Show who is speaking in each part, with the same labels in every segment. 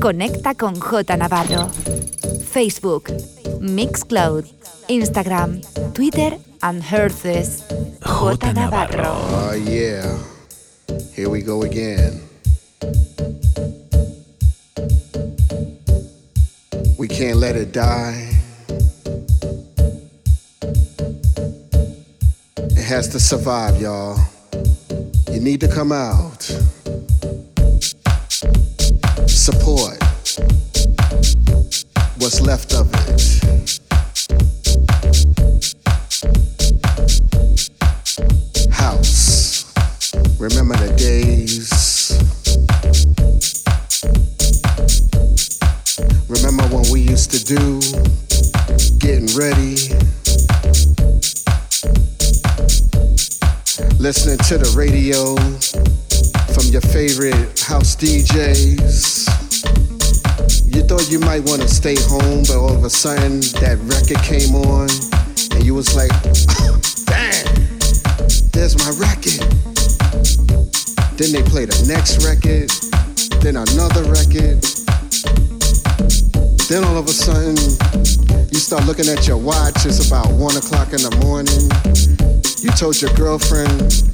Speaker 1: Conecta con J Navarro. Facebook, Mixcloud, Instagram, Twitter and Herces. J Navarro.
Speaker 2: Oh, yeah. Here we go again. We can't let it die. It has to survive, y'all. Need to come out. Support what's left of it. To the radio from your favorite house DJs. You thought you might want to stay home, but all of a sudden that record came on, and you was like, damn, there's my record. Then they play the next record, then another record. Then all of a sudden, you start looking at your watch, it's about one o'clock in the morning. You told your girlfriend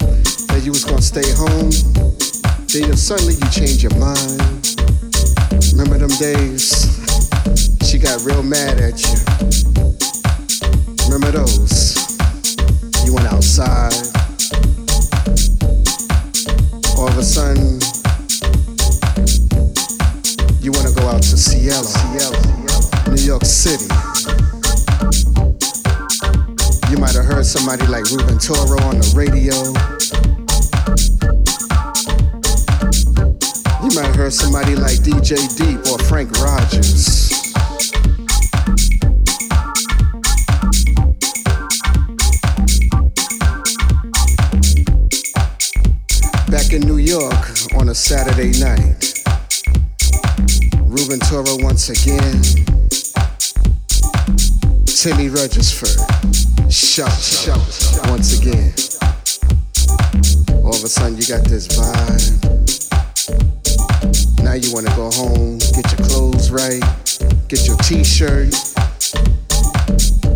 Speaker 2: you was gonna stay home. Then suddenly you change your mind. Remember them days? She got real mad at you. Remember those? You went outside. All of a sudden, you want to go out to Cielo, New York City. You might have heard somebody like Ruben Toro on the radio. Heard somebody like DJ Deep or Frank Rogers. Back in New York on a Saturday night, Ruben Toro once again. Timmy Regisford, shout, shout, once again. All of a sudden, you got this vibe. Now you wanna go home, get your clothes right, get your t-shirt,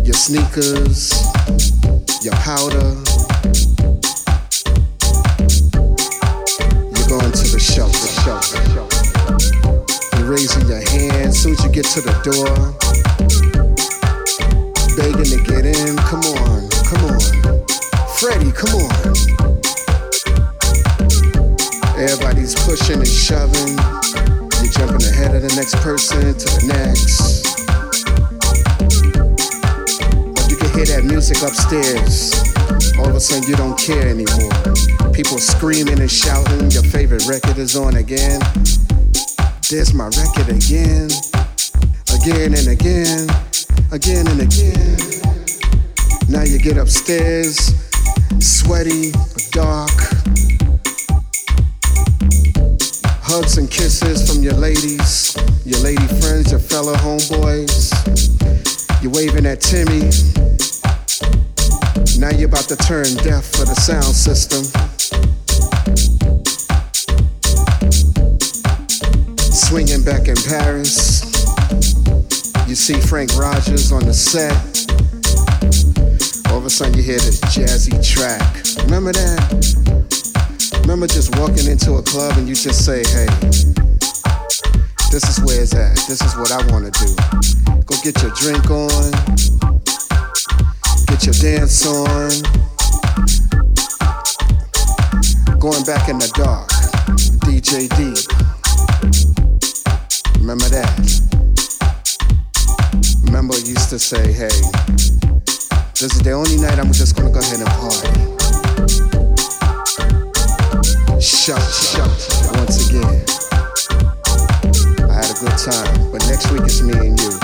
Speaker 2: your sneakers, your powder. You're going to the shelter, shelter. You're raising your hand soon as you get to the door, begging to get in. Come on, come on, Freddie, come on. Everybody's pushing and shoving. Person to the next. But you can hear that music upstairs. All of a sudden, you don't care anymore. People screaming and shouting. Your favorite record is on again. There's my record again. Again and again. Again and again. Now you get upstairs, sweaty, dark. Hugs and kisses from your ladies, your lady friends, your fellow homeboys. You're waving at Timmy. Now you're about to turn deaf for the sound system. Swinging back in Paris. You see Frank Rogers on the set. All of a sudden you hear this jazzy track. Remember that? Remember just walking into a club and you just say, hey, this is where it's at. This is what I want to do. Go get your drink on, get your dance on. Going back in the dark, DJ Deep. Remember that? Remember, I used to say, hey, this is the only night I'm just gonna go ahead and party. Shout, shout, once again. Time, but next week it's me and you.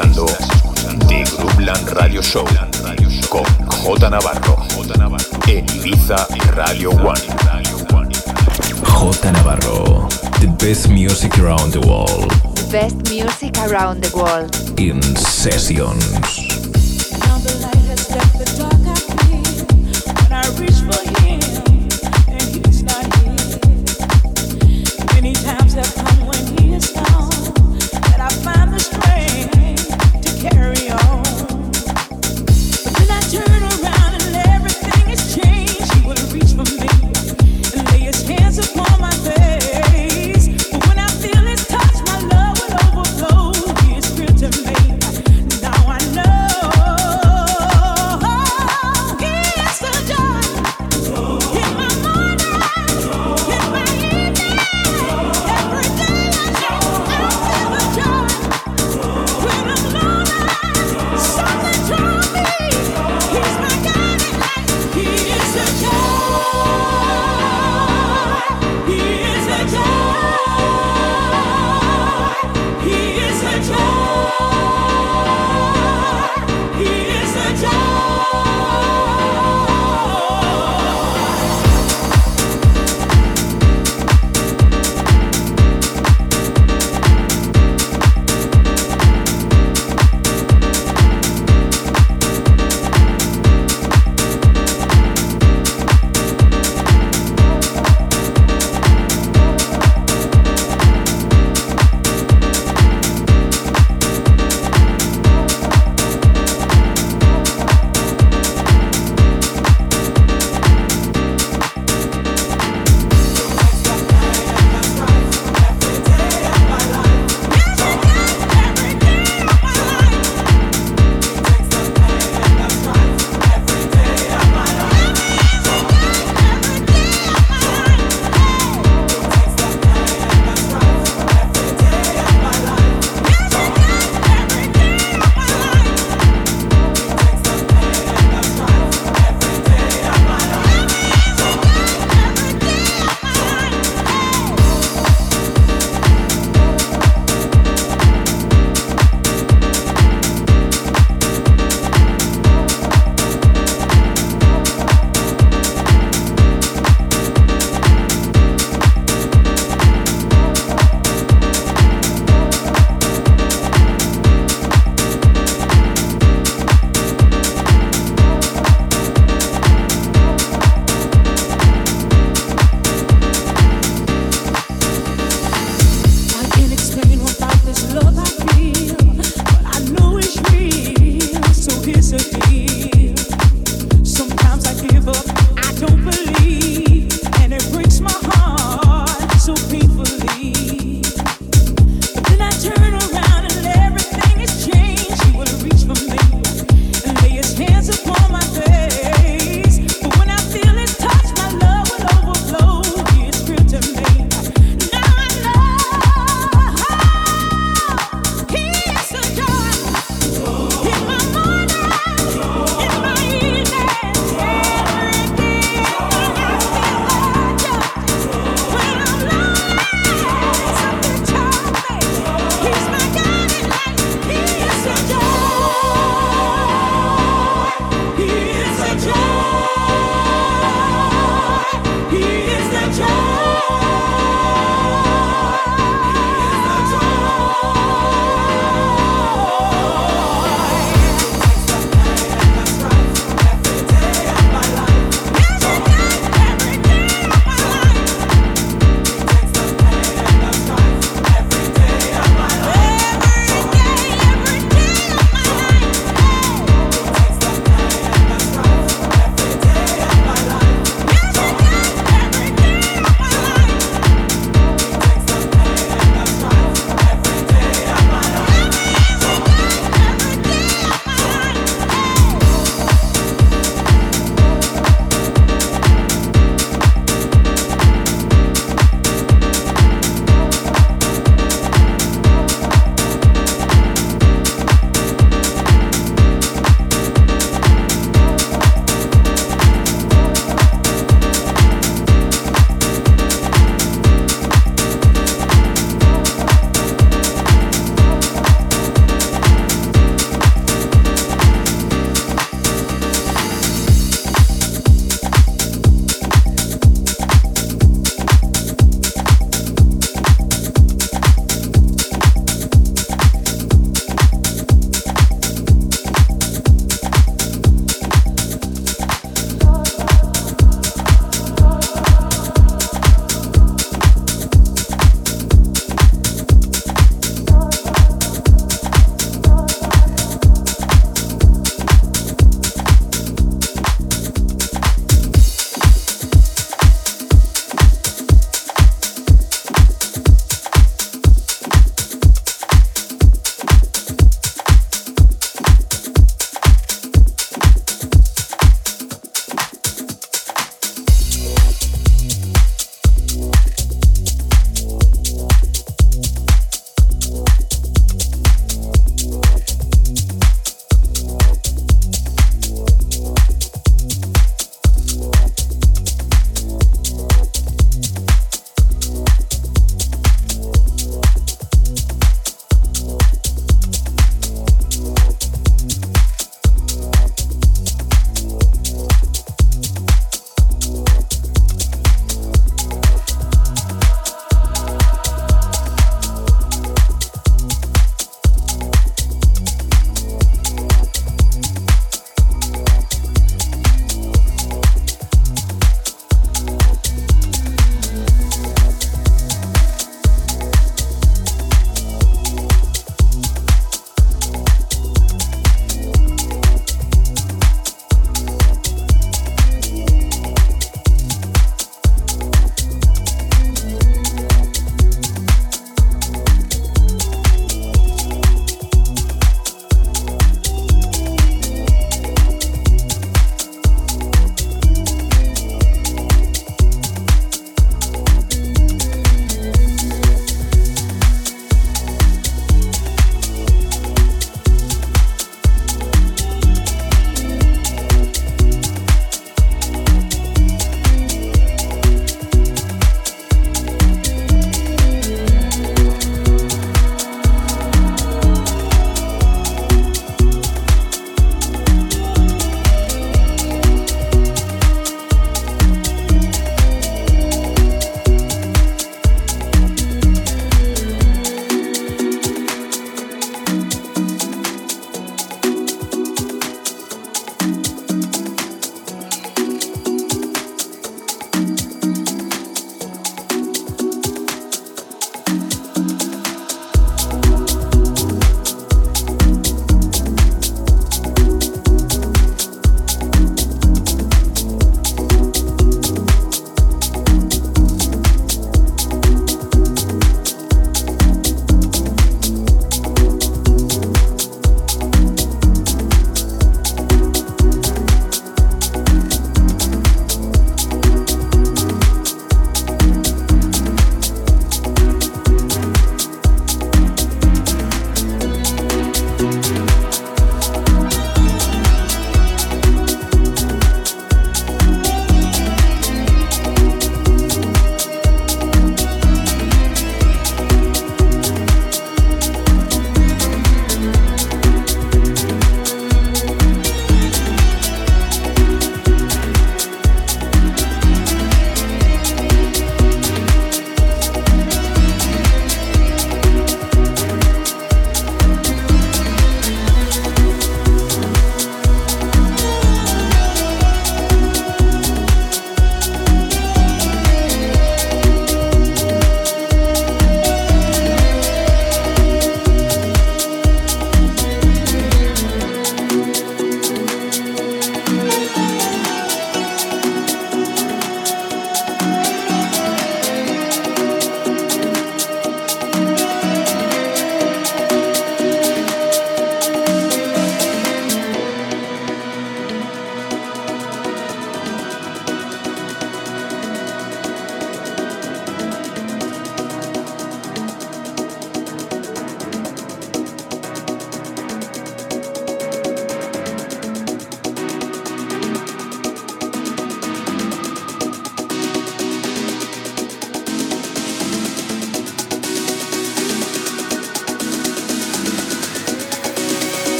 Speaker 2: escuchando The Radio Show con J Navarro
Speaker 3: en Ibiza Radio One. J Navarro,
Speaker 4: the best music around
Speaker 5: the world. The best music around the world. In sessions.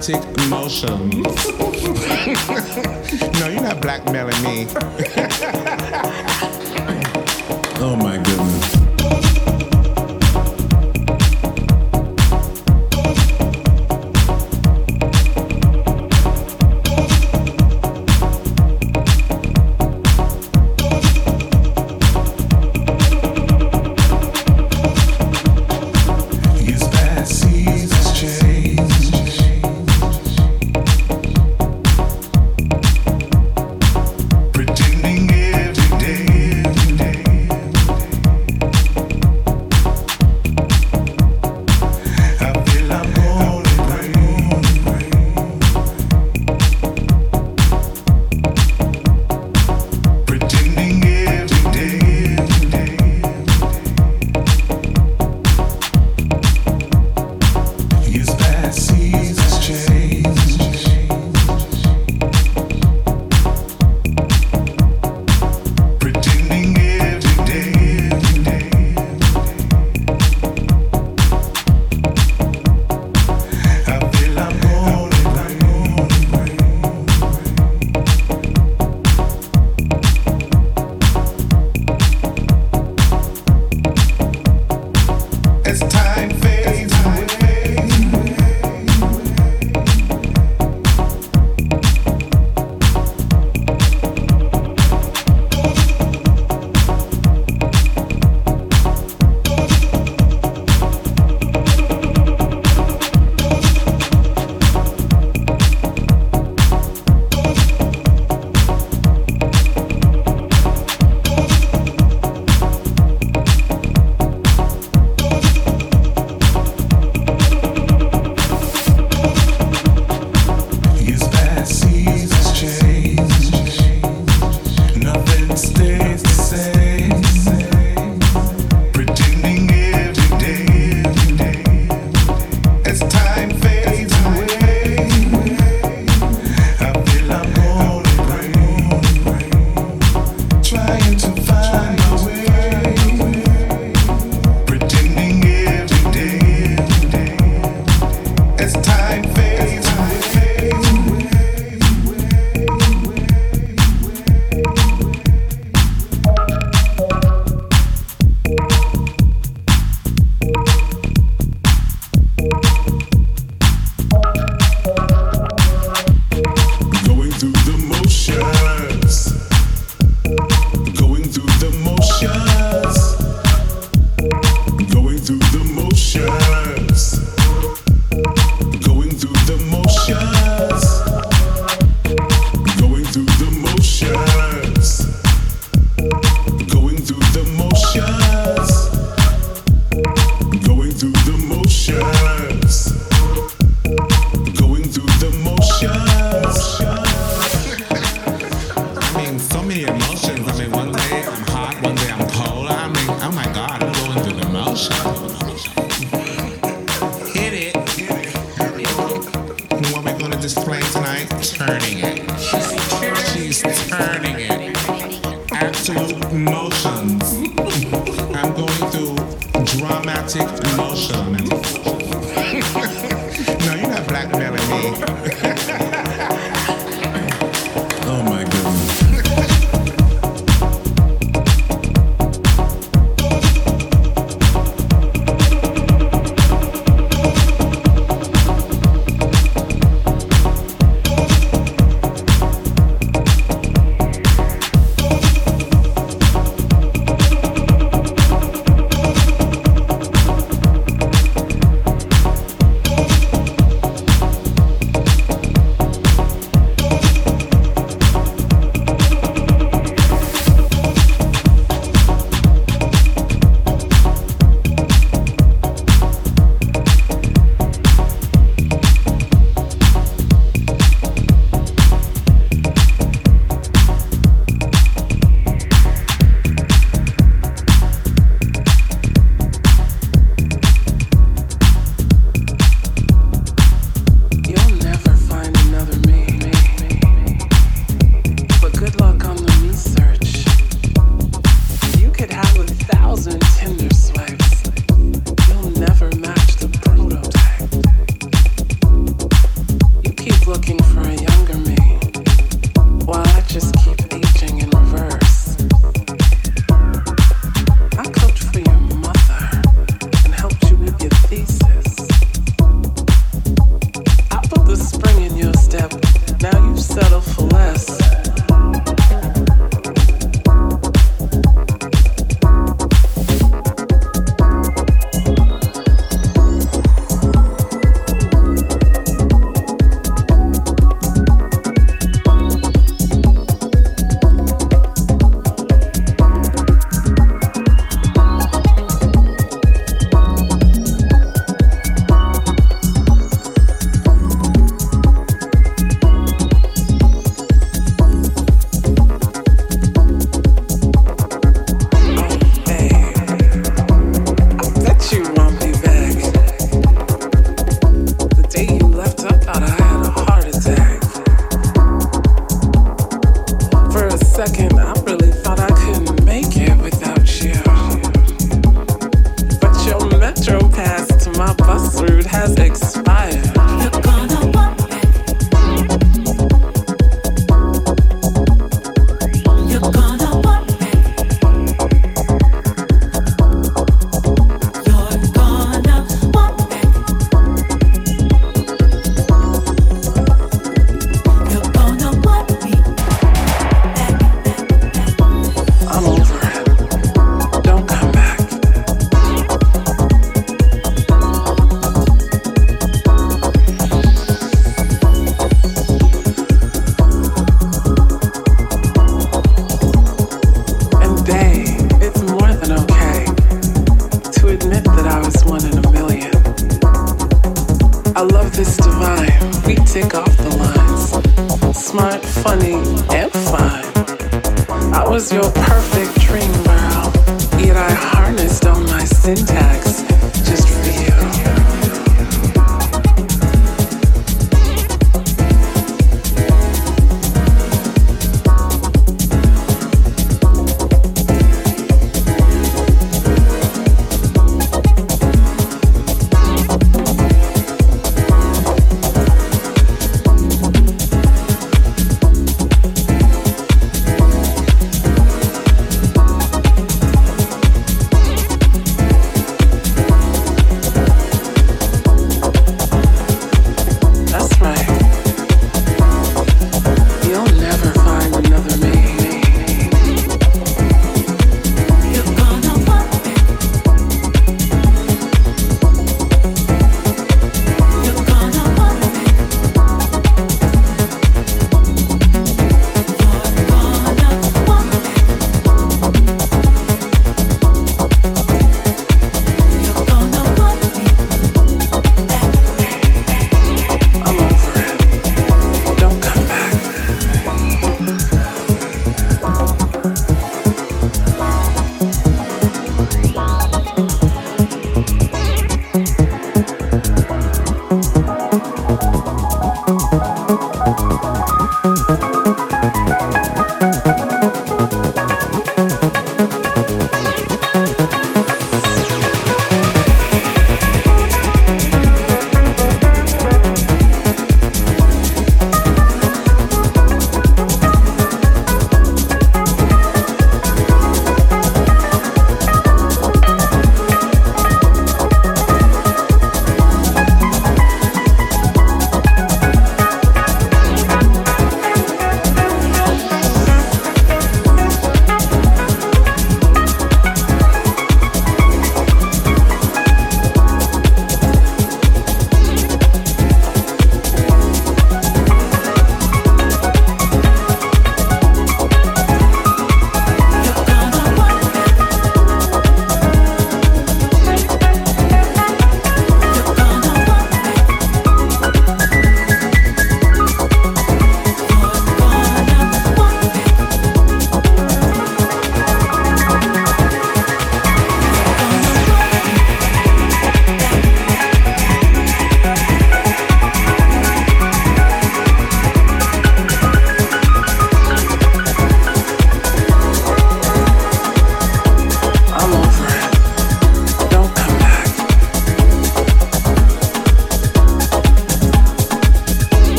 Speaker 4: Dramatic emotions. no, you're not blackmailing me.
Speaker 6: your
Speaker 7: perfect.